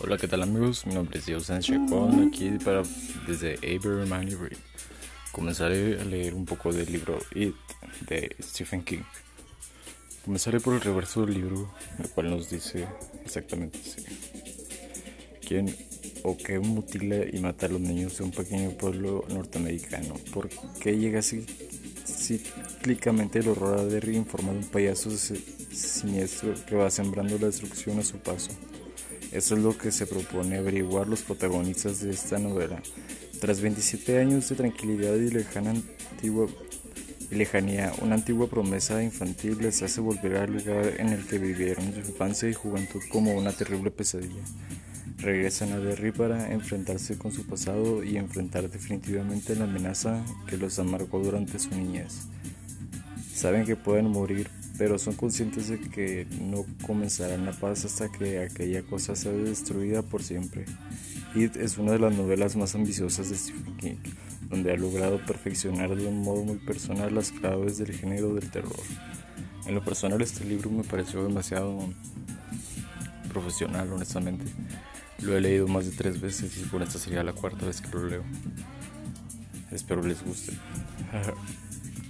Hola, ¿qué tal amigos? Mi nombre es Diego Sánchez Chacón, aquí para desde Abermany Read. Comenzaré a leer un poco del libro It de Stephen King. Comenzaré por el reverso del libro, el cual nos dice exactamente así. ¿Quién o qué mutila y mata a los niños de un pequeño pueblo norteamericano? ¿Por qué llega así cíclicamente el horror a Derry en forma de un payaso siniestro que va sembrando la destrucción a su paso? Eso es lo que se propone averiguar los protagonistas de esta novela. Tras 27 años de tranquilidad y antigua lejanía, una antigua promesa infantil les hace volver al lugar en el que vivieron su infancia y juventud como una terrible pesadilla. Regresan a Derry para enfrentarse con su pasado y enfrentar definitivamente la amenaza que los amargó durante su niñez. Saben que pueden morir, pero son conscientes de que no comenzarán la paz hasta que aquella cosa sea destruida por siempre. It es una de las novelas más ambiciosas de Stephen King, donde ha logrado perfeccionar de un modo muy personal las claves del género del terror. En lo personal este libro me pareció demasiado profesional, honestamente. Lo he leído más de tres veces y por esta sería la cuarta vez que lo leo. Espero les guste.